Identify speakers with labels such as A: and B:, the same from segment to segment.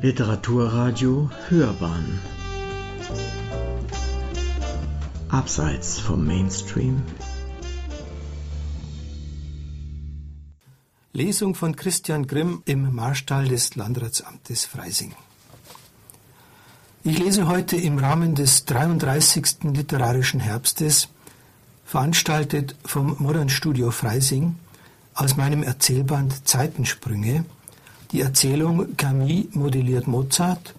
A: Literaturradio Hörbahn Abseits vom Mainstream
B: Lesung von Christian Grimm im Marstall des Landratsamtes Freising. Ich lese heute im Rahmen des 33. Literarischen Herbstes, veranstaltet vom Modern Studio Freising, aus meinem Erzählband Zeitensprünge, die Erzählung Camille modelliert Mozart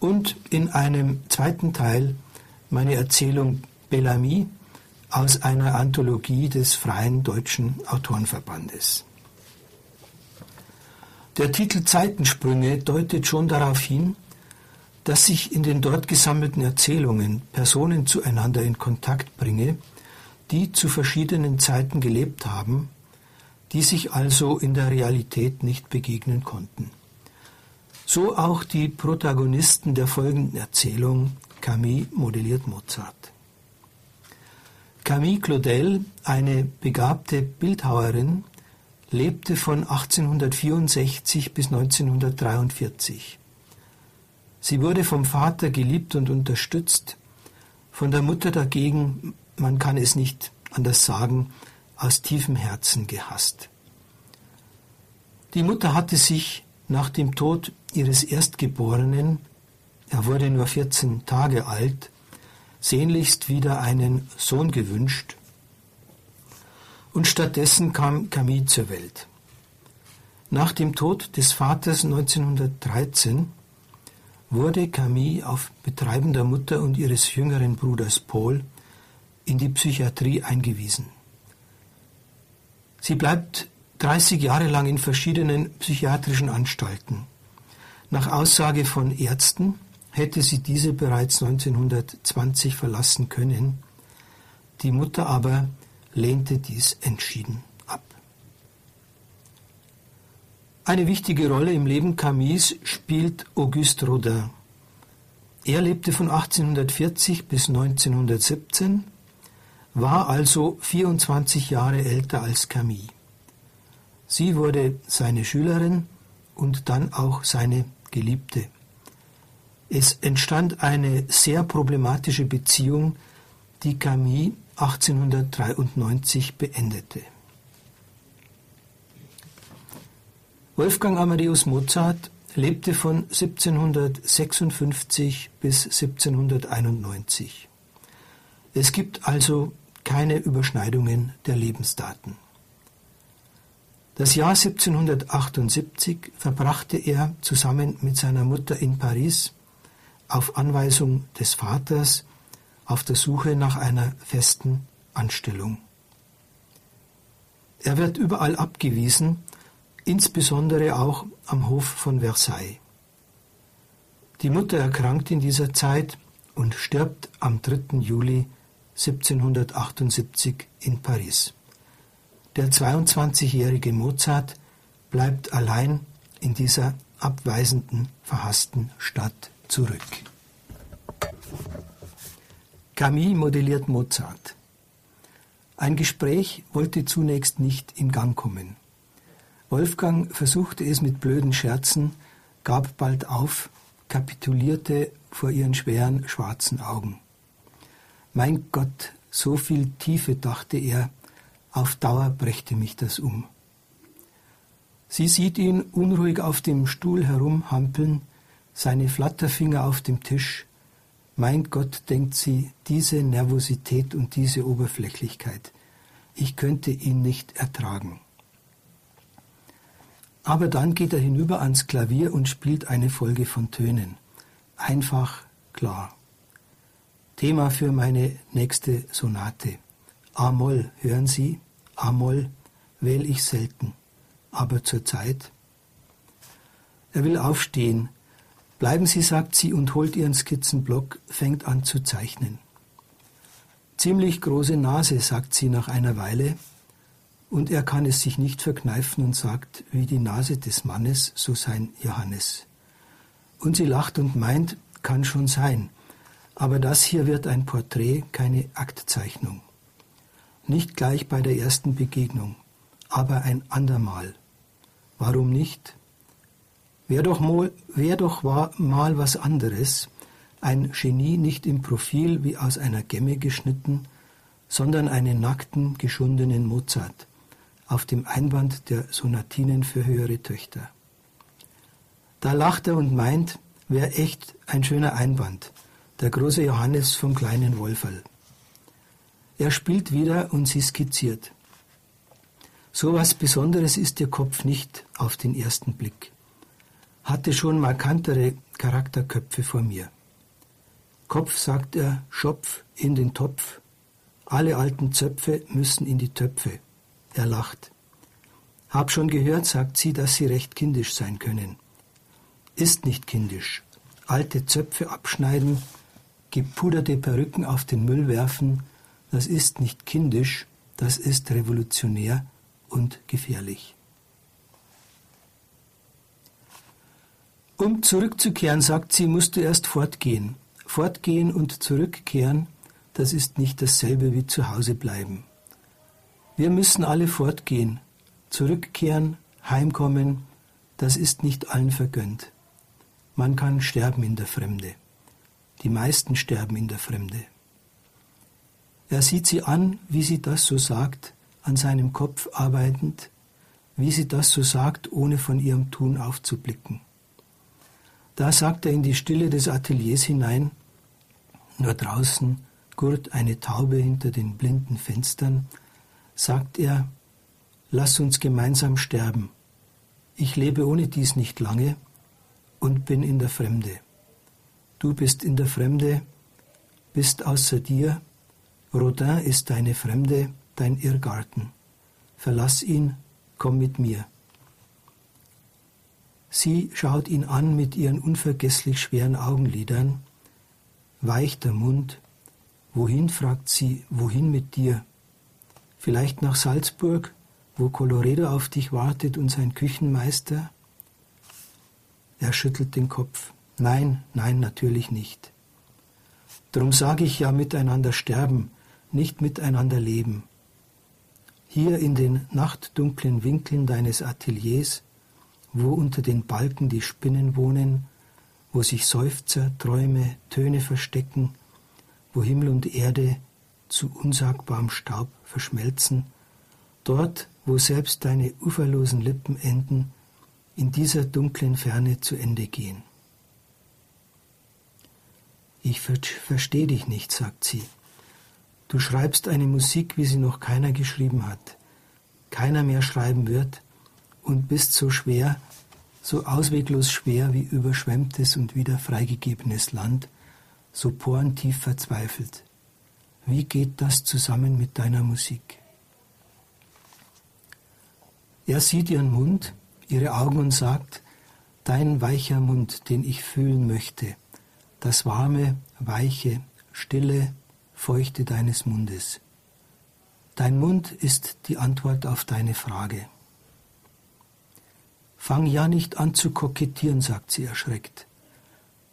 B: und in einem zweiten Teil meine Erzählung Bellamy aus einer Anthologie des Freien Deutschen Autorenverbandes. Der Titel Zeitensprünge deutet schon darauf hin, dass ich in den dort gesammelten Erzählungen Personen zueinander in Kontakt bringe, die zu verschiedenen Zeiten gelebt haben die sich also in der Realität nicht begegnen konnten. So auch die Protagonisten der folgenden Erzählung Camille modelliert Mozart. Camille Claudel, eine begabte Bildhauerin, lebte von 1864 bis 1943. Sie wurde vom Vater geliebt und unterstützt, von der Mutter dagegen, man kann es nicht anders sagen, aus tiefem Herzen gehasst. Die Mutter hatte sich nach dem Tod ihres Erstgeborenen, er wurde nur 14 Tage alt, sehnlichst wieder einen Sohn gewünscht, und stattdessen kam Camille zur Welt. Nach dem Tod des Vaters 1913 wurde Camille auf Betreiben der Mutter und ihres jüngeren Bruders Paul in die Psychiatrie eingewiesen. Sie bleibt 30 Jahre lang in verschiedenen psychiatrischen Anstalten. Nach Aussage von Ärzten hätte sie diese bereits 1920 verlassen können. Die Mutter aber lehnte dies entschieden ab. Eine wichtige Rolle im Leben Camilles spielt Auguste Rodin. Er lebte von 1840 bis 1917 war also 24 Jahre älter als Camille. Sie wurde seine Schülerin und dann auch seine Geliebte. Es entstand eine sehr problematische Beziehung, die Camille 1893 beendete. Wolfgang Amadeus Mozart lebte von 1756 bis 1791. Es gibt also keine Überschneidungen der Lebensdaten. Das Jahr 1778 verbrachte er zusammen mit seiner Mutter in Paris auf Anweisung des Vaters auf der Suche nach einer festen Anstellung. Er wird überall abgewiesen, insbesondere auch am Hof von Versailles. Die Mutter erkrankt in dieser Zeit und stirbt am 3. Juli 1778 in Paris. Der 22-jährige Mozart bleibt allein in dieser abweisenden, verhassten Stadt zurück. Camille modelliert Mozart. Ein Gespräch wollte zunächst nicht in Gang kommen. Wolfgang versuchte es mit blöden Scherzen, gab bald auf, kapitulierte vor ihren schweren schwarzen Augen. Mein Gott, so viel Tiefe, dachte er, auf Dauer brächte mich das um. Sie sieht ihn unruhig auf dem Stuhl herumhampeln, seine Flatterfinger auf dem Tisch. Mein Gott, denkt sie, diese Nervosität und diese Oberflächlichkeit. Ich könnte ihn nicht ertragen. Aber dann geht er hinüber ans Klavier und spielt eine Folge von Tönen. Einfach, klar. Thema für meine nächste Sonate. A-Moll, hören Sie? A-Moll wähle ich selten, aber zur Zeit. Er will aufstehen. Bleiben Sie, sagt sie und holt ihren Skizzenblock, fängt an zu zeichnen. Ziemlich große Nase, sagt sie nach einer Weile, und er kann es sich nicht verkneifen und sagt, wie die Nase des Mannes, so sein Johannes. Und sie lacht und meint, kann schon sein, aber das hier wird ein Porträt, keine Aktzeichnung. Nicht gleich bei der ersten Begegnung, aber ein andermal. Warum nicht? Wäre doch, mal, wär doch mal was anderes, ein Genie nicht im Profil wie aus einer Gemme geschnitten, sondern einen nackten, geschundenen Mozart auf dem Einband der Sonatinen für höhere Töchter. Da lacht er und meint, wäre echt ein schöner Einband, der große Johannes vom kleinen Wolferl. Er spielt wieder und sie skizziert. So was Besonderes ist ihr Kopf nicht auf den ersten Blick. Hatte schon markantere Charakterköpfe vor mir. Kopf, sagt er, Schopf in den Topf. Alle alten Zöpfe müssen in die Töpfe. Er lacht. Hab schon gehört, sagt sie, dass sie recht kindisch sein können. Ist nicht kindisch. Alte Zöpfe abschneiden, gepuderte Perücken auf den Müll werfen, das ist nicht kindisch, das ist revolutionär und gefährlich. Um zurückzukehren, sagt sie, musst du erst fortgehen. Fortgehen und zurückkehren, das ist nicht dasselbe wie zu Hause bleiben. Wir müssen alle fortgehen, zurückkehren, heimkommen, das ist nicht allen vergönnt. Man kann sterben in der Fremde. Die meisten sterben in der Fremde. Er sieht sie an, wie sie das so sagt, an seinem Kopf arbeitend, wie sie das so sagt, ohne von ihrem Tun aufzublicken. Da sagt er in die Stille des Ateliers hinein, nur draußen gurt eine Taube hinter den blinden Fenstern, sagt er, lass uns gemeinsam sterben. Ich lebe ohne dies nicht lange und bin in der Fremde. Du bist in der Fremde, bist außer dir, Rodin ist deine Fremde, dein Irrgarten. Verlass ihn, komm mit mir. Sie schaut ihn an mit ihren unvergesslich schweren Augenlidern, weich der Mund. Wohin, fragt sie, wohin mit dir? Vielleicht nach Salzburg, wo Colorado auf dich wartet und sein Küchenmeister? Er schüttelt den Kopf. Nein, nein, natürlich nicht. Drum sage ich ja miteinander sterben, nicht miteinander leben. Hier in den nachtdunklen Winkeln deines Ateliers, wo unter den Balken die Spinnen wohnen, wo sich Seufzer, Träume, Töne verstecken, wo Himmel und Erde zu unsagbarem Staub verschmelzen, dort, wo selbst deine uferlosen Lippen enden, in dieser dunklen Ferne zu Ende gehen. Ich verstehe dich nicht, sagt sie. Du schreibst eine Musik, wie sie noch keiner geschrieben hat, keiner mehr schreiben wird, und bist so schwer, so ausweglos schwer wie überschwemmtes und wieder freigegebenes Land, so porentief verzweifelt. Wie geht das zusammen mit deiner Musik? Er sieht ihren Mund, ihre Augen und sagt, Dein weicher Mund, den ich fühlen möchte, das warme, weiche, stille, feuchte deines Mundes. Dein Mund ist die Antwort auf deine Frage. Fang ja nicht an zu kokettieren, sagt sie erschreckt.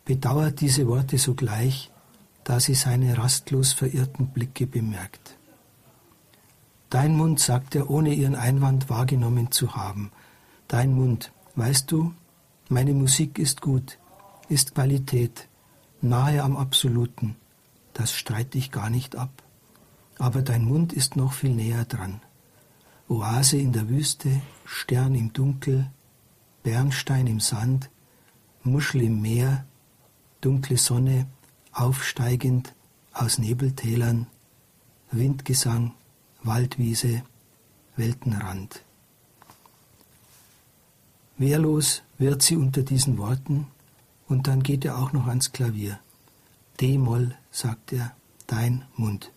B: Bedauert diese Worte sogleich, da sie seine rastlos verirrten Blicke bemerkt. Dein Mund, sagt er, ohne ihren Einwand wahrgenommen zu haben. Dein Mund, weißt du, meine Musik ist gut, ist Qualität, nahe am Absoluten. Das streite ich gar nicht ab. Aber dein Mund ist noch viel näher dran. Oase in der Wüste, Stern im Dunkel, Bernstein im Sand, Muschel im Meer, dunkle Sonne, aufsteigend aus Nebeltälern, Windgesang, Waldwiese, Weltenrand. Wehrlos wird sie unter diesen Worten und dann geht er auch noch ans Klavier. D-Moll, sagt er, dein Mund.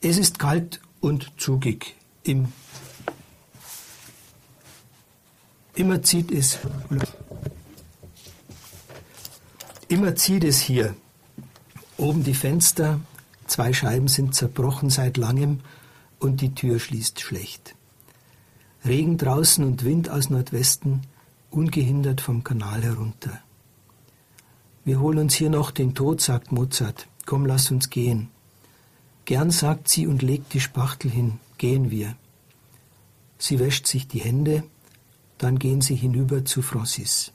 B: Es ist kalt und zugig im immer zieht es immer zieht es hier oben die Fenster zwei Scheiben sind zerbrochen seit langem und die Tür schließt schlecht Regen draußen und Wind aus Nordwesten ungehindert vom Kanal herunter wir holen uns hier noch den Tod sagt Mozart komm lass uns gehen Gern sagt sie und legt die Spachtel hin gehen wir. Sie wäscht sich die Hände, dann gehen sie hinüber zu Francis.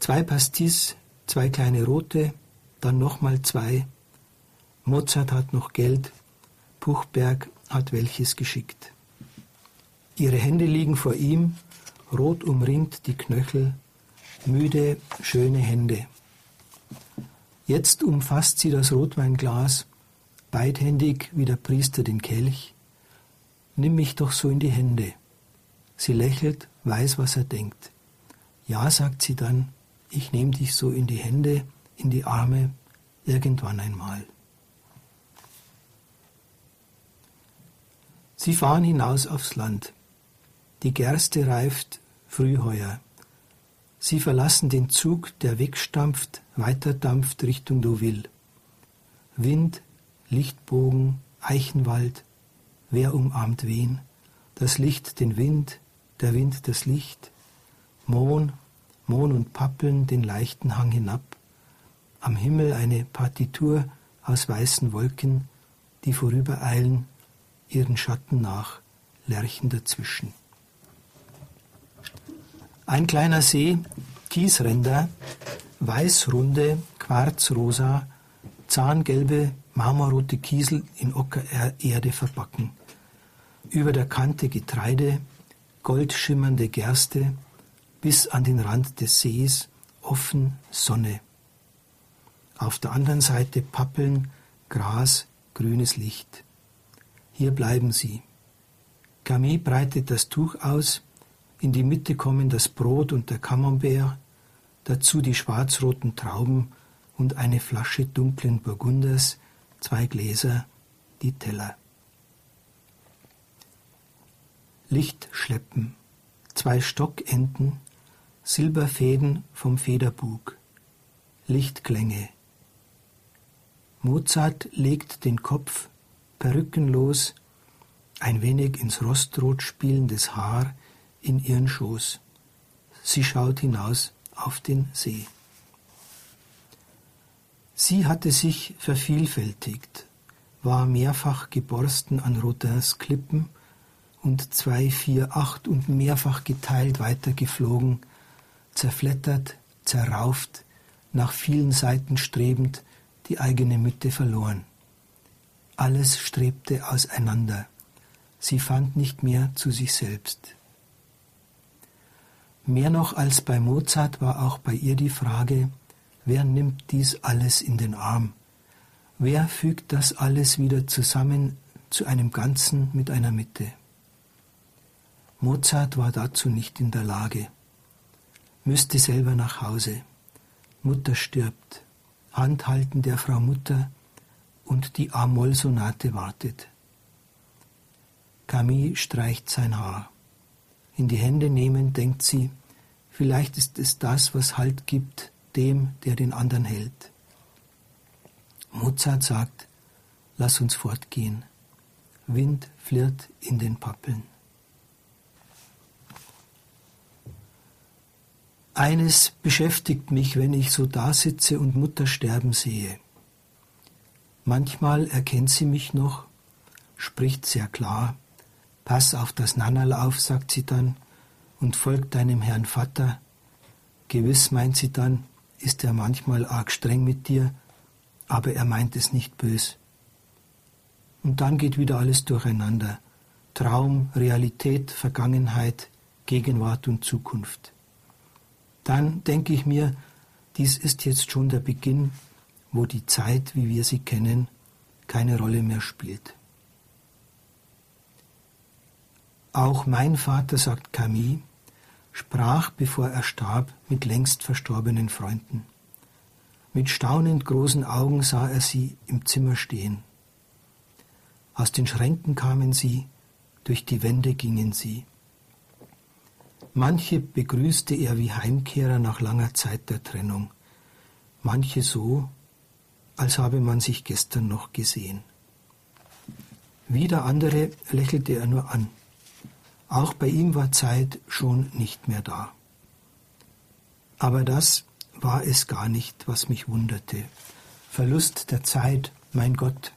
B: Zwei Pastis, zwei kleine rote, dann nochmal zwei. Mozart hat noch Geld, Puchberg hat welches geschickt. Ihre Hände liegen vor ihm, rot umringt die Knöchel, müde, schöne Hände. Jetzt umfasst sie das Rotweinglas, beidhändig wie der Priester den Kelch. Nimm mich doch so in die Hände. Sie lächelt, weiß, was er denkt. Ja, sagt sie dann, ich nehme dich so in die Hände, in die Arme, irgendwann einmal. Sie fahren hinaus aufs Land. Die Gerste reift Frühheuer. Sie verlassen den Zug, der wegstampft, weiterdampft Richtung Deauville. Wind, Lichtbogen, Eichenwald, wer umarmt wen? Das Licht den Wind, der Wind das Licht, Mohn, Mohn und Pappeln den leichten Hang hinab, am Himmel eine Partitur aus weißen Wolken, die vorübereilen, ihren Schatten nach, Lerchen dazwischen. Ein kleiner See, Kiesränder, weißrunde, quarzrosa, zahngelbe, marmorrote Kiesel in Ockererde verbacken. Über der Kante Getreide, goldschimmernde Gerste, bis an den Rand des Sees, offen Sonne. Auf der anderen Seite Pappeln, Gras, grünes Licht. Hier bleiben sie. Camille breitet das Tuch aus, in die Mitte kommen das Brot und der Camembert, dazu die schwarzroten Trauben und eine Flasche dunklen Burgunders, zwei Gläser, die Teller. Licht schleppen, zwei Stockenten, Silberfäden vom Federbug, Lichtklänge. Mozart legt den Kopf perückenlos, ein wenig ins Rostrot spielendes Haar in ihren Schoß. Sie schaut hinaus auf den See. Sie hatte sich vervielfältigt, war mehrfach geborsten an Rodins Klippen und zwei, vier, acht und mehrfach geteilt weitergeflogen, zerflettert, zerrauft, nach vielen Seiten strebend, die eigene Mitte verloren. Alles strebte auseinander. Sie fand nicht mehr zu sich selbst. Mehr noch als bei Mozart war auch bei ihr die Frage, wer nimmt dies alles in den Arm? Wer fügt das alles wieder zusammen zu einem Ganzen mit einer Mitte? Mozart war dazu nicht in der Lage, müsste selber nach Hause. Mutter stirbt, Handhalten der Frau Mutter und die A-Moll-Sonate wartet. Camille streicht sein Haar. In die Hände nehmen, denkt sie, vielleicht ist es das, was Halt gibt dem, der den anderen hält. Mozart sagt, lass uns fortgehen. Wind flirrt in den Pappeln. Eines beschäftigt mich, wenn ich so dasitze und Mutter sterben sehe. Manchmal erkennt sie mich noch, spricht sehr klar, Pass auf das Nannerl auf, sagt sie dann, und folgt deinem Herrn Vater. Gewiss, meint sie dann, ist er manchmal arg streng mit dir, aber er meint es nicht bös. Und dann geht wieder alles durcheinander. Traum, Realität, Vergangenheit, Gegenwart und Zukunft. Dann denke ich mir, dies ist jetzt schon der Beginn, wo die Zeit, wie wir sie kennen, keine Rolle mehr spielt. Auch mein Vater, sagt Camille, sprach, bevor er starb, mit längst verstorbenen Freunden. Mit staunend großen Augen sah er sie im Zimmer stehen. Aus den Schränken kamen sie, durch die Wände gingen sie. Manche begrüßte er wie Heimkehrer nach langer Zeit der Trennung, manche so, als habe man sich gestern noch gesehen. Wieder andere lächelte er nur an. Auch bei ihm war Zeit schon nicht mehr da. Aber das war es gar nicht, was mich wunderte. Verlust der Zeit, mein Gott.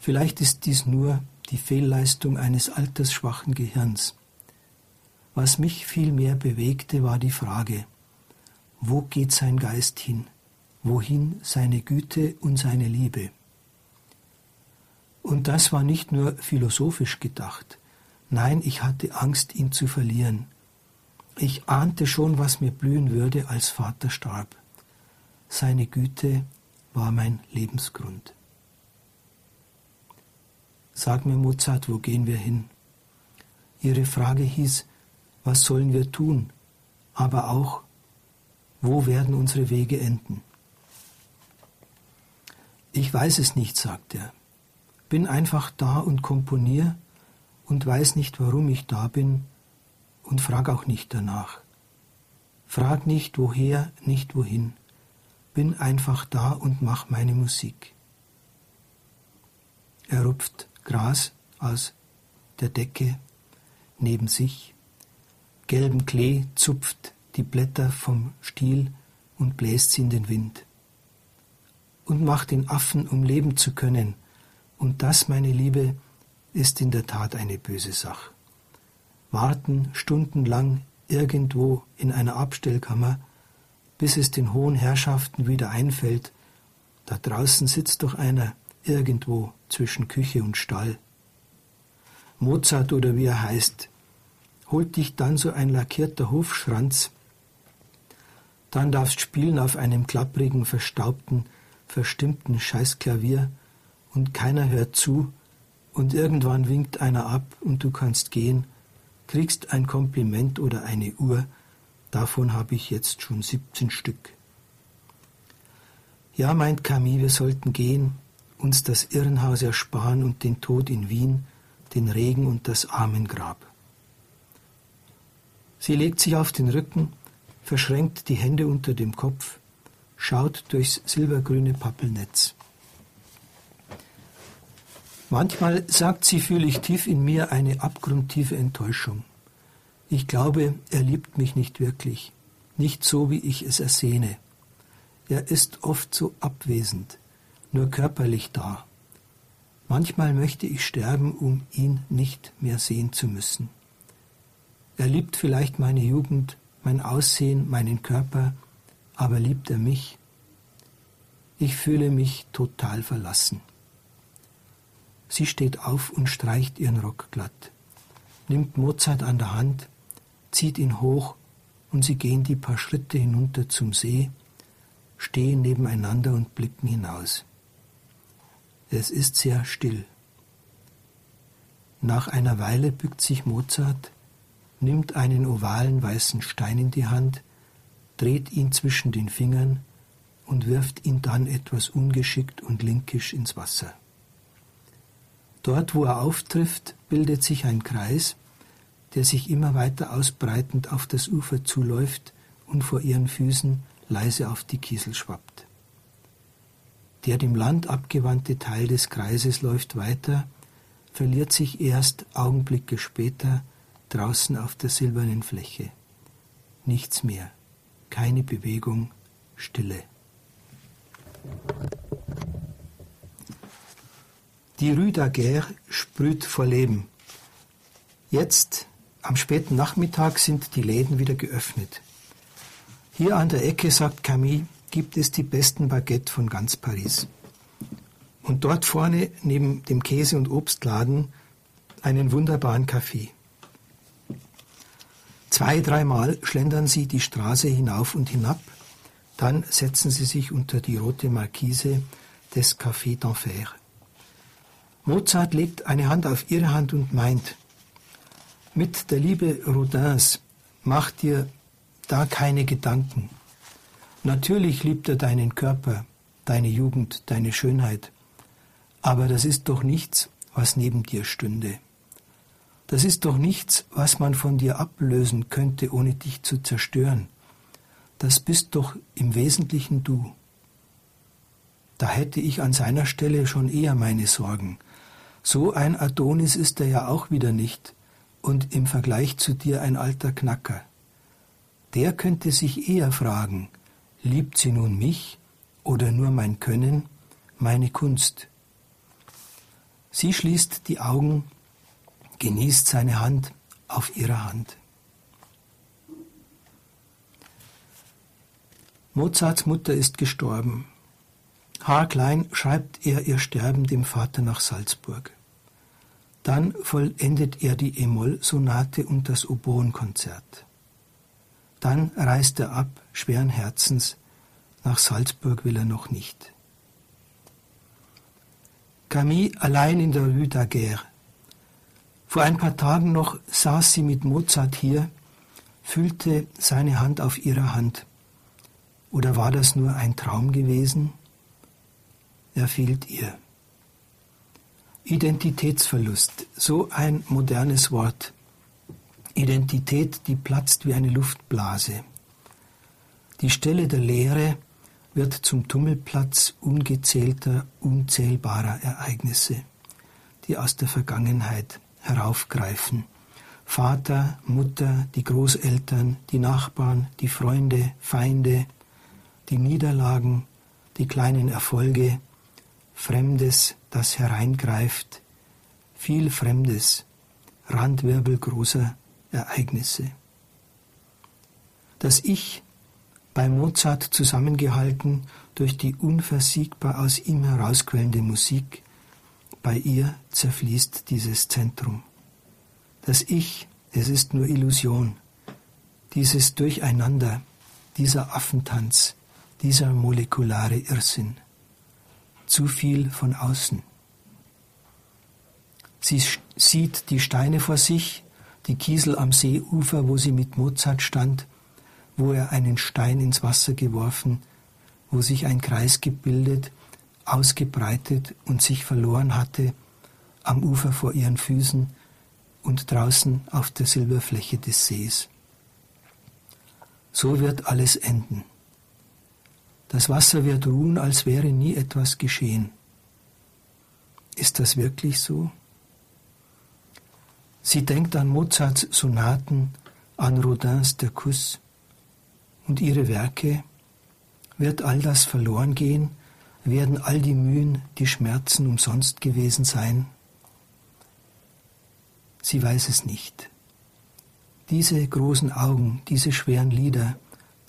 B: Vielleicht ist dies nur die Fehlleistung eines altersschwachen Gehirns. Was mich viel mehr bewegte, war die Frage, wo geht sein Geist hin? Wohin seine Güte und seine Liebe? Und das war nicht nur philosophisch gedacht. Nein, ich hatte Angst, ihn zu verlieren. Ich ahnte schon, was mir blühen würde, als Vater starb. Seine Güte war mein Lebensgrund. Sag mir, Mozart, wo gehen wir hin? Ihre Frage hieß, was sollen wir tun? Aber auch, wo werden unsere Wege enden? Ich weiß es nicht, sagt er. Bin einfach da und komponiere und weiß nicht, warum ich da bin und frag auch nicht danach. Frag nicht woher, nicht wohin. Bin einfach da und mach meine Musik. Er rupft Gras aus der Decke neben sich, gelben Klee zupft die Blätter vom Stiel und bläst sie in den Wind. Und macht den Affen, um leben zu können. Und das, meine Liebe, ist in der Tat eine böse Sache. Warten stundenlang irgendwo in einer Abstellkammer, bis es den hohen Herrschaften wieder einfällt, da draußen sitzt doch einer irgendwo zwischen Küche und Stall. Mozart oder wie er heißt, holt dich dann so ein lackierter Hofschranz, dann darfst spielen auf einem klapprigen, verstaubten, verstimmten Scheißklavier und keiner hört zu und irgendwann winkt einer ab und du kannst gehen, kriegst ein Kompliment oder eine Uhr, davon habe ich jetzt schon 17 Stück. Ja, meint Camille, wir sollten gehen, uns das Irrenhaus ersparen und den Tod in Wien, den Regen und das Armengrab. Sie legt sich auf den Rücken, verschränkt die Hände unter dem Kopf, schaut durchs silbergrüne Pappelnetz. Manchmal, sagt sie, fühle ich tief in mir eine abgrundtiefe Enttäuschung. Ich glaube, er liebt mich nicht wirklich, nicht so, wie ich es ersehne. Er ist oft so abwesend, nur körperlich da. Manchmal möchte ich sterben, um ihn nicht mehr sehen zu müssen. Er liebt vielleicht meine Jugend, mein Aussehen, meinen Körper, aber liebt er mich? Ich fühle mich total verlassen. Sie steht auf und streicht ihren Rock glatt, nimmt Mozart an der Hand, zieht ihn hoch und sie gehen die paar Schritte hinunter zum See, stehen nebeneinander und blicken hinaus. Es ist sehr still. Nach einer Weile bückt sich Mozart, nimmt einen ovalen weißen Stein in die Hand, dreht ihn zwischen den Fingern und wirft ihn dann etwas ungeschickt und linkisch ins Wasser. Dort, wo er auftrifft, bildet sich ein Kreis, der sich immer weiter ausbreitend auf das Ufer zuläuft und vor ihren Füßen leise auf die Kiesel schwappt. Der dem Land abgewandte Teil des Kreises läuft weiter, verliert sich erst Augenblicke später draußen auf der silbernen Fläche. Nichts mehr, keine Bewegung, Stille. Die Rue d'Aguerre sprüht vor Leben. Jetzt, am späten Nachmittag, sind die Läden wieder geöffnet. Hier an der Ecke, sagt Camille, gibt es die besten Baguette von ganz Paris. Und dort vorne, neben dem Käse- und Obstladen, einen wunderbaren Kaffee. Zwei, dreimal schlendern sie die Straße hinauf und hinab, dann setzen sie sich unter die rote Markise des Café d'Enfer. Mozart legt eine Hand auf ihre Hand und meint, mit der Liebe Rodins mach dir da keine Gedanken. Natürlich liebt er deinen Körper, deine Jugend, deine Schönheit, aber das ist doch nichts, was neben dir stünde. Das ist doch nichts, was man von dir ablösen könnte, ohne dich zu zerstören. Das bist doch im Wesentlichen du. Da hätte ich an seiner Stelle schon eher meine Sorgen. So ein Adonis ist er ja auch wieder nicht und im Vergleich zu dir ein alter Knacker. Der könnte sich eher fragen, liebt sie nun mich oder nur mein Können, meine Kunst? Sie schließt die Augen, genießt seine Hand auf ihrer Hand. Mozarts Mutter ist gestorben. Haarklein schreibt er ihr Sterben dem Vater nach Salzburg. Dann vollendet er die E-Moll-Sonate und das Oboenkonzert. Dann reist er ab, schweren Herzens, nach Salzburg will er noch nicht. Camille allein in der Rue Daguerre. Vor ein paar Tagen noch saß sie mit Mozart hier, fühlte seine Hand auf ihrer Hand. Oder war das nur ein Traum gewesen? Er fehlt ihr. Identitätsverlust, so ein modernes Wort. Identität, die platzt wie eine Luftblase. Die Stelle der Leere wird zum Tummelplatz ungezählter, unzählbarer Ereignisse, die aus der Vergangenheit heraufgreifen. Vater, Mutter, die Großeltern, die Nachbarn, die Freunde, Feinde, die Niederlagen, die kleinen Erfolge, Fremdes, das hereingreift, viel Fremdes, Randwirbel großer Ereignisse. Das Ich, bei Mozart zusammengehalten durch die unversiegbar aus ihm herausquellende Musik, bei ihr zerfließt dieses Zentrum. Das Ich, es ist nur Illusion, dieses Durcheinander, dieser Affentanz, dieser molekulare Irrsinn. Zu viel von außen. Sie sieht die Steine vor sich, die Kiesel am Seeufer, wo sie mit Mozart stand, wo er einen Stein ins Wasser geworfen, wo sich ein Kreis gebildet, ausgebreitet und sich verloren hatte, am Ufer vor ihren Füßen und draußen auf der Silberfläche des Sees. So wird alles enden. Das Wasser wird ruhen, als wäre nie etwas geschehen. Ist das wirklich so? Sie denkt an Mozarts Sonaten, an Rodins Der Kuss und ihre Werke. Wird all das verloren gehen? Werden all die Mühen, die Schmerzen umsonst gewesen sein? Sie weiß es nicht. Diese großen Augen, diese schweren Lider,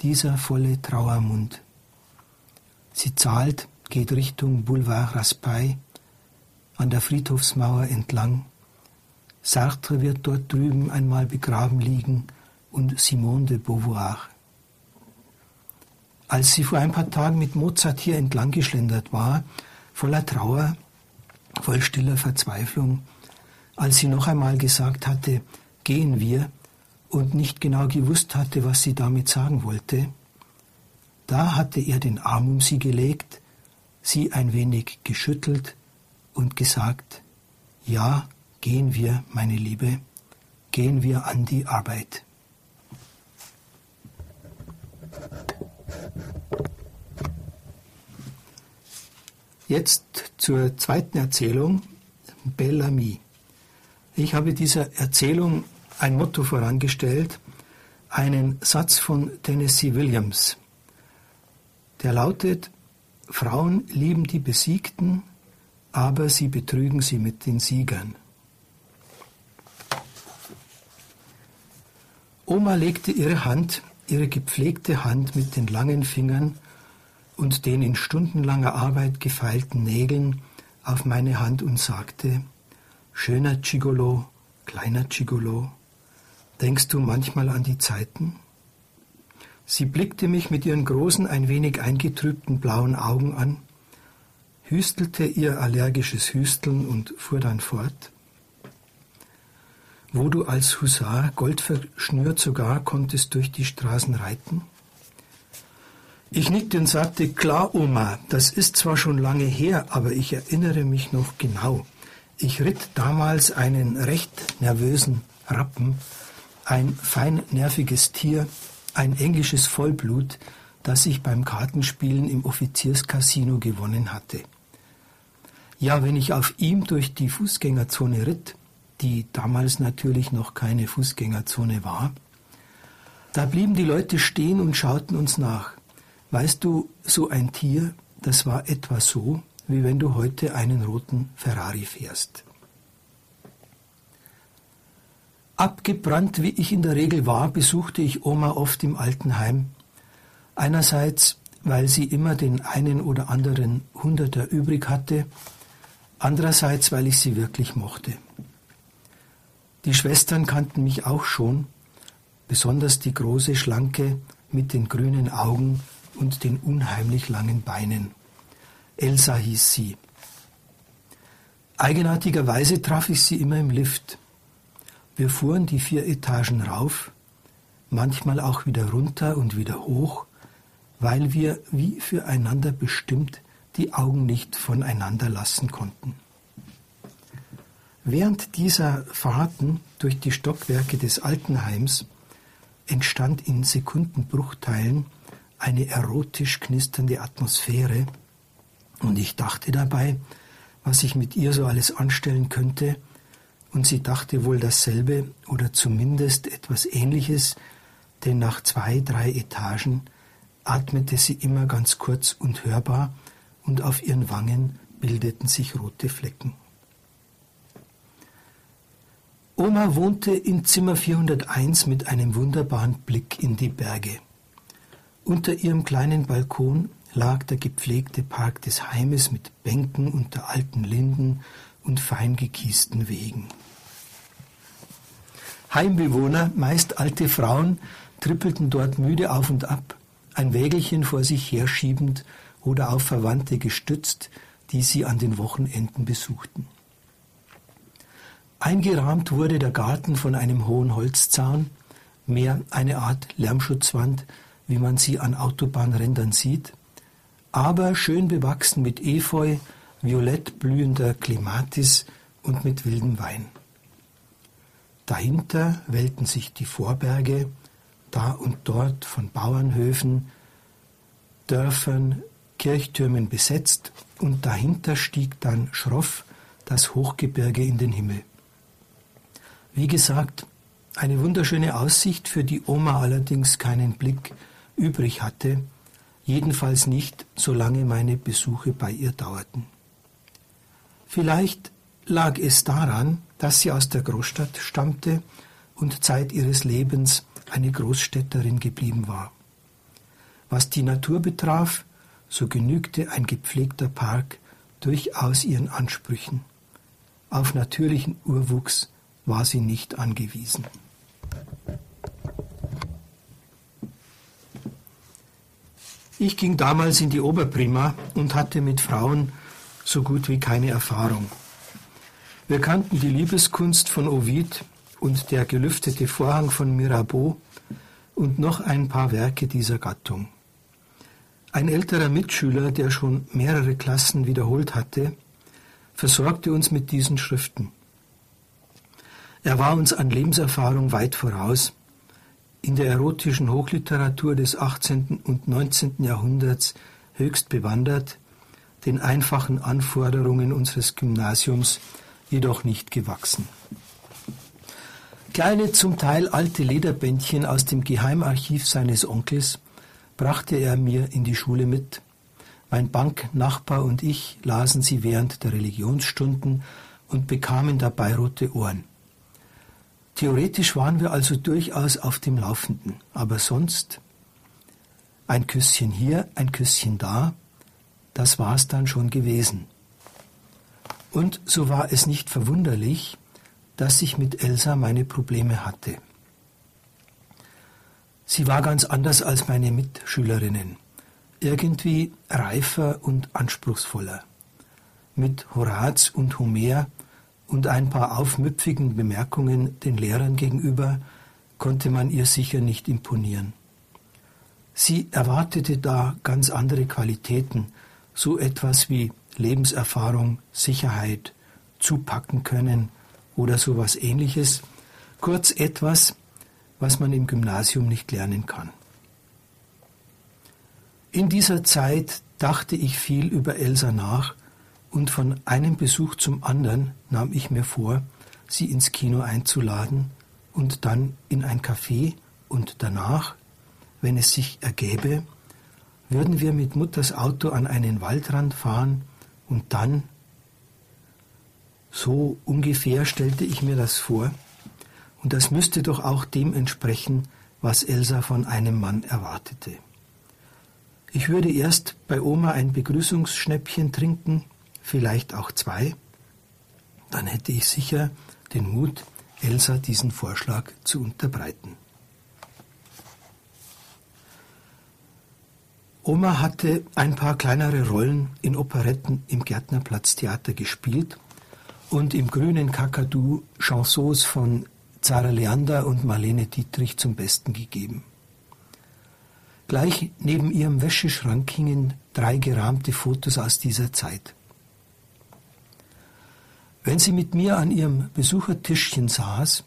B: dieser volle Trauermund. Sie zahlt, geht Richtung Boulevard Raspail, an der Friedhofsmauer entlang. Sartre wird dort drüben einmal begraben liegen und Simone de Beauvoir. Als sie vor ein paar Tagen mit Mozart hier entlang geschlendert war, voller Trauer, voll stiller Verzweiflung, als sie noch einmal gesagt hatte, gehen wir, und nicht genau gewusst hatte, was sie damit sagen wollte, da hatte er den Arm um sie gelegt, sie ein wenig geschüttelt und gesagt, ja, gehen wir, meine Liebe, gehen wir an die Arbeit. Jetzt zur zweiten Erzählung, Bellamy. Ich habe dieser Erzählung ein Motto vorangestellt, einen Satz von Tennessee Williams. Der lautet, Frauen lieben die Besiegten, aber sie betrügen sie mit den Siegern. Oma legte ihre Hand, ihre gepflegte Hand mit den langen Fingern und den in stundenlanger Arbeit gefeilten Nägeln auf meine Hand und sagte, Schöner Gigolo, kleiner Gigolo, denkst du manchmal an die Zeiten? Sie blickte mich mit ihren großen, ein wenig eingetrübten blauen Augen an, hüstelte ihr allergisches Hüsteln und fuhr dann fort. Wo du als Husar, goldverschnürt sogar, konntest durch die Straßen reiten? Ich nickte und sagte, klar, Oma, das ist zwar schon lange her, aber ich erinnere mich noch genau. Ich ritt damals einen recht nervösen Rappen, ein fein nerviges Tier, ein englisches Vollblut, das ich beim Kartenspielen im Offizierscasino gewonnen hatte. Ja, wenn ich auf ihm durch die Fußgängerzone ritt, die damals natürlich noch keine Fußgängerzone war, da blieben die Leute stehen und schauten uns nach. Weißt du, so ein Tier, das war etwa so, wie wenn du heute einen roten Ferrari fährst. Abgebrannt, wie ich in der Regel war, besuchte ich Oma oft im Altenheim. Einerseits, weil sie immer den einen oder anderen Hunderter übrig hatte, andererseits, weil ich sie wirklich mochte. Die Schwestern kannten mich auch schon, besonders die große, schlanke mit den grünen Augen und den unheimlich langen Beinen. Elsa hieß sie. Eigenartigerweise traf ich sie immer im Lift. Wir fuhren die vier Etagen rauf, manchmal auch wieder runter und wieder hoch, weil wir wie füreinander bestimmt die Augen nicht voneinander lassen konnten. Während dieser Fahrten durch die Stockwerke des Altenheims entstand in Sekundenbruchteilen eine erotisch knisternde Atmosphäre, und ich dachte dabei, was ich mit ihr so alles anstellen könnte, und sie dachte wohl dasselbe oder zumindest etwas Ähnliches, denn nach zwei, drei Etagen atmete sie immer ganz kurz und hörbar, und auf ihren Wangen bildeten sich rote Flecken. Oma wohnte in Zimmer 401 mit einem wunderbaren Blick in die Berge. Unter ihrem kleinen Balkon lag der gepflegte Park des Heimes mit Bänken unter alten Linden und fein gekiesten Wegen. Heimbewohner, meist alte Frauen, trippelten dort müde auf und ab, ein Wägelchen vor sich herschiebend oder auf Verwandte gestützt, die sie an den Wochenenden besuchten. Eingerahmt wurde der Garten von einem hohen Holzzaun, mehr eine Art Lärmschutzwand, wie man sie an Autobahnrändern sieht, aber schön bewachsen mit Efeu, violett blühender Clematis und mit wildem Wein. Dahinter wellten sich die Vorberge, da und dort von Bauernhöfen, Dörfern, Kirchtürmen besetzt, und dahinter stieg dann schroff das Hochgebirge in den Himmel. Wie gesagt, eine wunderschöne Aussicht, für die Oma allerdings keinen Blick übrig hatte, jedenfalls nicht, solange meine Besuche bei ihr dauerten. Vielleicht lag es daran, dass sie aus der Großstadt stammte und Zeit ihres Lebens eine Großstädterin geblieben war. Was die Natur betraf, so genügte ein gepflegter Park durchaus ihren Ansprüchen. Auf natürlichen Urwuchs war sie nicht angewiesen. Ich ging damals in die Oberprima und hatte mit Frauen so gut wie keine Erfahrung. Wir kannten die Liebeskunst von Ovid und der gelüftete Vorhang von Mirabeau und noch ein paar Werke dieser Gattung. Ein älterer Mitschüler, der schon mehrere Klassen wiederholt hatte, versorgte uns mit diesen Schriften. Er war uns an Lebenserfahrung weit voraus in der erotischen Hochliteratur des 18. und 19. Jahrhunderts höchst bewandert, den einfachen Anforderungen unseres Gymnasiums jedoch nicht gewachsen. Kleine, zum Teil alte Lederbändchen aus dem Geheimarchiv seines Onkels brachte er mir in die Schule mit. Mein Banknachbar und ich lasen sie während der Religionsstunden und bekamen dabei rote Ohren. Theoretisch waren wir also durchaus auf dem Laufenden, aber sonst ein Küsschen hier, ein Küsschen da, das war's dann schon gewesen. Und so war es nicht verwunderlich, dass ich mit Elsa meine Probleme hatte. Sie war ganz anders als meine Mitschülerinnen, irgendwie reifer und anspruchsvoller. Mit Horaz und Homer und ein paar aufmüpfigen Bemerkungen den Lehrern gegenüber konnte man ihr sicher nicht imponieren. Sie erwartete da ganz andere Qualitäten, so etwas wie Lebenserfahrung, Sicherheit, zupacken können oder sowas ähnliches, kurz etwas, was man im Gymnasium nicht lernen kann. In dieser Zeit dachte ich viel über Elsa nach und von einem Besuch zum anderen nahm ich mir vor, sie ins Kino einzuladen und dann in ein Café und danach, wenn es sich ergäbe, würden wir mit Mutters Auto an einen Waldrand fahren Und dann, so ungefähr stellte ich mir das vor, und das müsste doch auch dem entsprechen, was Elsa von einem Mann erwartete. Ich würde erst bei Oma ein Begrüßungsschnäppchen trinken, vielleicht auch zwei, dann hätte ich sicher den Mut, Elsa diesen Vorschlag zu unterbreiten. Oma hatte ein paar kleinere Rollen in Operetten im Gärtnerplatztheater gespielt und im grünen Kakadu Chansons von Zara Leander und Marlene Dietrich zum Besten gegeben. Gleich neben ihrem Wäscheschrank hingen drei gerahmte Fotos aus dieser Zeit. Wenn sie mit mir an ihrem Besuchertischchen saß,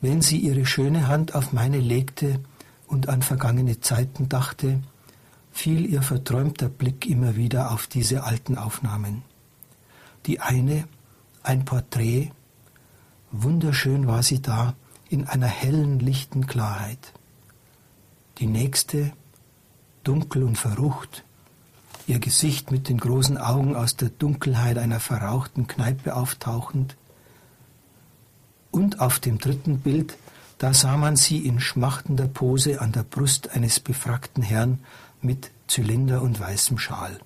B: wenn sie ihre schöne Hand auf meine legte und an vergangene Zeiten dachte, fiel ihr verträumter Blick immer wieder auf diese alten Aufnahmen. Die eine, ein Porträt, wunderschön war sie da, in einer hellen, lichten Klarheit. Die nächste, dunkel und verrucht, ihr Gesicht mit den großen Augen aus der Dunkelheit einer verrauchten Kneipe auftauchend. Und auf dem dritten Bild, da sah man sie in schmachtender Pose an der Brust eines befrackten Herrn mit Zylinder und weißem Schal.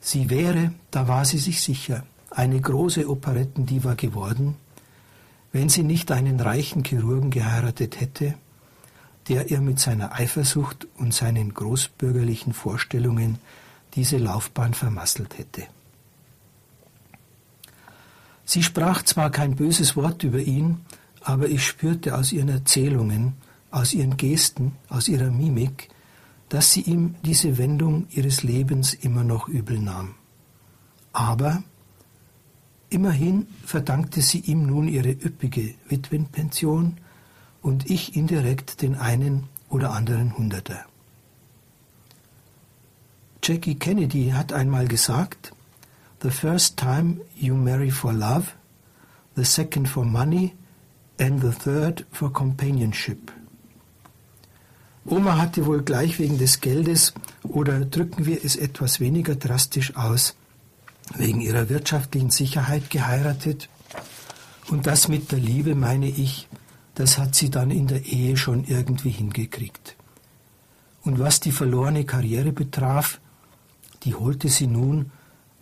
B: Sie wäre, da war sie sich sicher, eine große Operettendiva geworden, wenn sie nicht einen reichen Chirurgen geheiratet hätte, der ihr mit seiner Eifersucht und seinen großbürgerlichen Vorstellungen diese Laufbahn vermasselt hätte. Sie sprach zwar kein böses Wort über ihn, aber ich spürte aus ihren Erzählungen, aus ihren Gesten, aus ihrer Mimik, dass sie ihm diese Wendung ihres Lebens immer noch übel nahm. Aber immerhin verdankte sie ihm nun ihre üppige Witwenpension und ich indirekt den einen oder anderen Hunderter. Jackie Kennedy hat einmal gesagt, The first time you marry for love, the second for money and the third for companionship. Oma hatte wohl gleich wegen des Geldes oder drücken wir es etwas weniger drastisch aus, wegen ihrer wirtschaftlichen Sicherheit geheiratet. Und das mit der Liebe meine ich, das hat sie dann in der Ehe schon irgendwie hingekriegt. Und was die verlorene Karriere betraf, die holte sie nun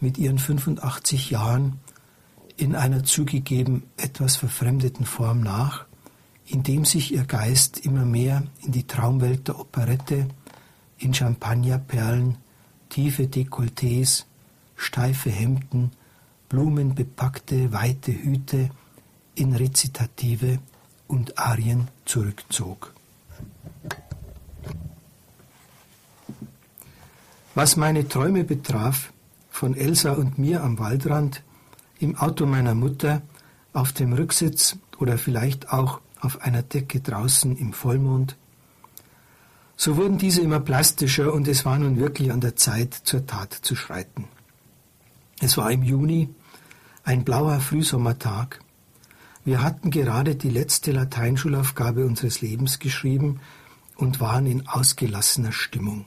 B: mit ihren 85 Jahren in einer zugegeben etwas verfremdeten Form nach indem sich ihr Geist immer mehr in die Traumwelt der Operette, in Champagnerperlen, tiefe Dekolletés, steife Hemden, blumenbepackte weite Hüte, in Rezitative und Arien zurückzog. Was meine Träume betraf, von Elsa und mir am Waldrand, im Auto meiner Mutter, auf dem Rücksitz oder vielleicht auch auf einer Decke draußen im Vollmond. So wurden diese immer plastischer und es war nun wirklich an der Zeit, zur Tat zu schreiten. Es war im Juni, ein blauer Frühsommertag. Wir hatten gerade die letzte Lateinschulaufgabe unseres Lebens geschrieben und waren in ausgelassener Stimmung.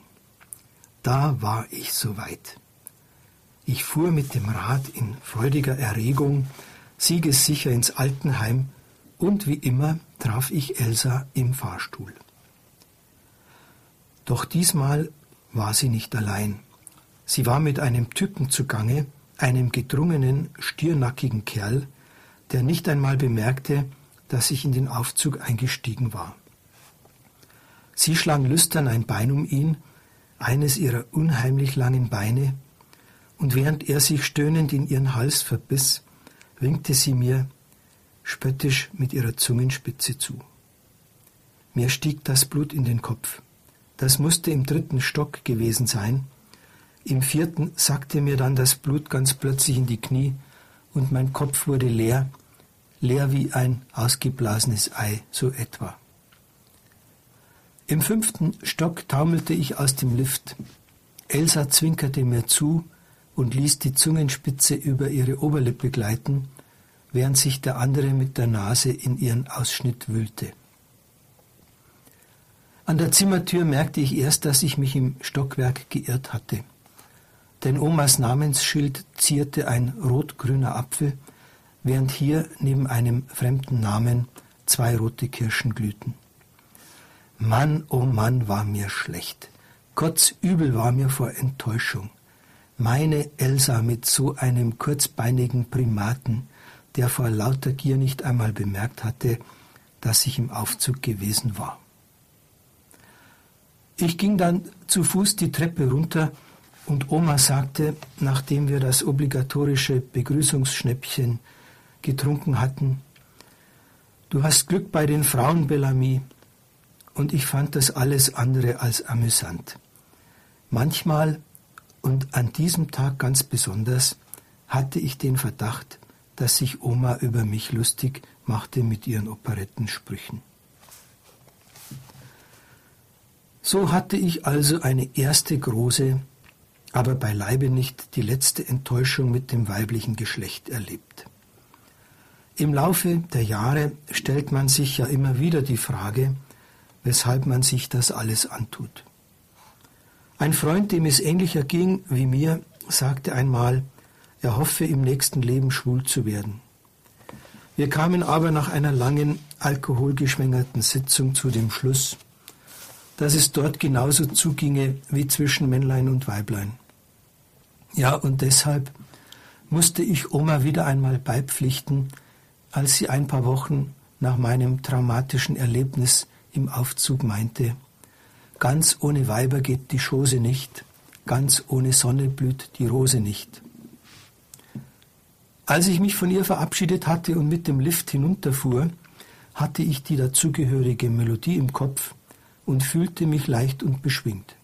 B: Da war ich soweit. Ich fuhr mit dem Rad in freudiger Erregung siegessicher ins Altenheim und wie immer traf ich Elsa im Fahrstuhl. Doch diesmal war sie nicht allein. Sie war mit einem Typen zugange, einem gedrungenen, stiernackigen Kerl, der nicht einmal bemerkte, dass ich in den Aufzug eingestiegen war. Sie schlang lüstern ein Bein um ihn, eines ihrer unheimlich langen Beine, und während er sich stöhnend in ihren Hals verbiss, winkte sie mir, spöttisch mit ihrer Zungenspitze zu. Mir stieg das Blut in den Kopf. Das musste im dritten Stock gewesen sein. Im vierten sackte mir dann das Blut ganz plötzlich in die Knie und mein Kopf wurde leer, leer wie ein ausgeblasenes Ei, so etwa. Im fünften Stock taumelte ich aus dem Lift. Elsa zwinkerte mir zu und ließ die Zungenspitze über ihre Oberlippe gleiten, während sich der andere mit der Nase in ihren Ausschnitt wühlte. An der Zimmertür merkte ich erst, dass ich mich im Stockwerk geirrt hatte. denn Omas Namensschild zierte ein rot-grüner Apfel, während hier neben einem fremden Namen zwei rote Kirschen glühten. Mann, oh Mann, war mir schlecht. Kotzübel war mir vor Enttäuschung. Meine Elsa mit so einem kurzbeinigen Primaten, der vor lauter Gier nicht einmal bemerkt hatte, dass ich im Aufzug gewesen war. Ich ging dann zu Fuß die Treppe runter und Oma sagte, nachdem wir das obligatorische Begrüßungsschnäppchen getrunken hatten, Du hast Glück bei den Frauen, Bellamy. Und ich fand das alles andere als amüsant. Manchmal und an diesem Tag ganz besonders hatte ich den Verdacht, dass sich Oma über mich lustig machte mit ihren Operettensprüchen. So hatte ich also eine erste große, aber beileibe nicht die letzte Enttäuschung mit dem weiblichen Geschlecht erlebt. Im Laufe der Jahre stellt man sich ja immer wieder die Frage, weshalb man sich das alles antut. Ein Freund, dem es ähnlicher ging wie mir, sagte einmal, er hoffe im nächsten Leben schwul zu werden. Wir kamen aber nach einer langen, alkoholgeschwängerten Sitzung zu dem Schluss, dass es dort genauso zuginge wie zwischen Männlein und Weiblein. Ja, und deshalb musste ich Oma wieder einmal beipflichten, als sie ein paar Wochen nach meinem traumatischen Erlebnis im Aufzug meinte, ganz ohne Weiber geht die Schose nicht, ganz ohne Sonne blüht die Rose nicht. Als ich mich von ihr verabschiedet hatte und mit dem Lift hinunterfuhr, hatte ich die dazugehörige Melodie im Kopf und fühlte mich leicht und beschwingt.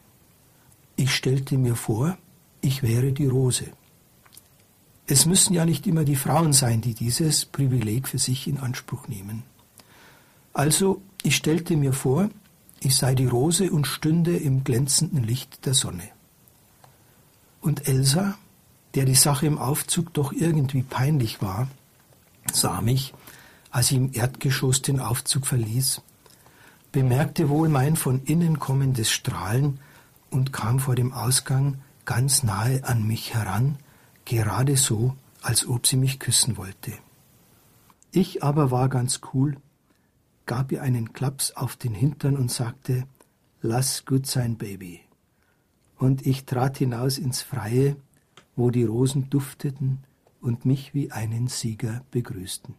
B: Ich stellte mir vor, ich wäre die Rose. Es müssen ja nicht immer die Frauen sein, die dieses Privileg für sich in Anspruch nehmen. Also, ich stellte mir vor, ich sei die Rose und stünde im glänzenden Licht der Sonne. Und Elsa, der die Sache im Aufzug doch irgendwie peinlich war, sah mich, als ich im Erdgeschoss den Aufzug verließ, bemerkte wohl mein von innen kommendes Strahlen und kam vor dem Ausgang ganz nahe an mich heran, gerade so, als ob sie mich küssen wollte. Ich aber war ganz cool, gab ihr einen Klaps auf den Hintern und sagte, Lass gut sein, Baby. Und ich trat hinaus ins Freie, wo die Rosen dufteten und mich wie einen Sieger begrüßten.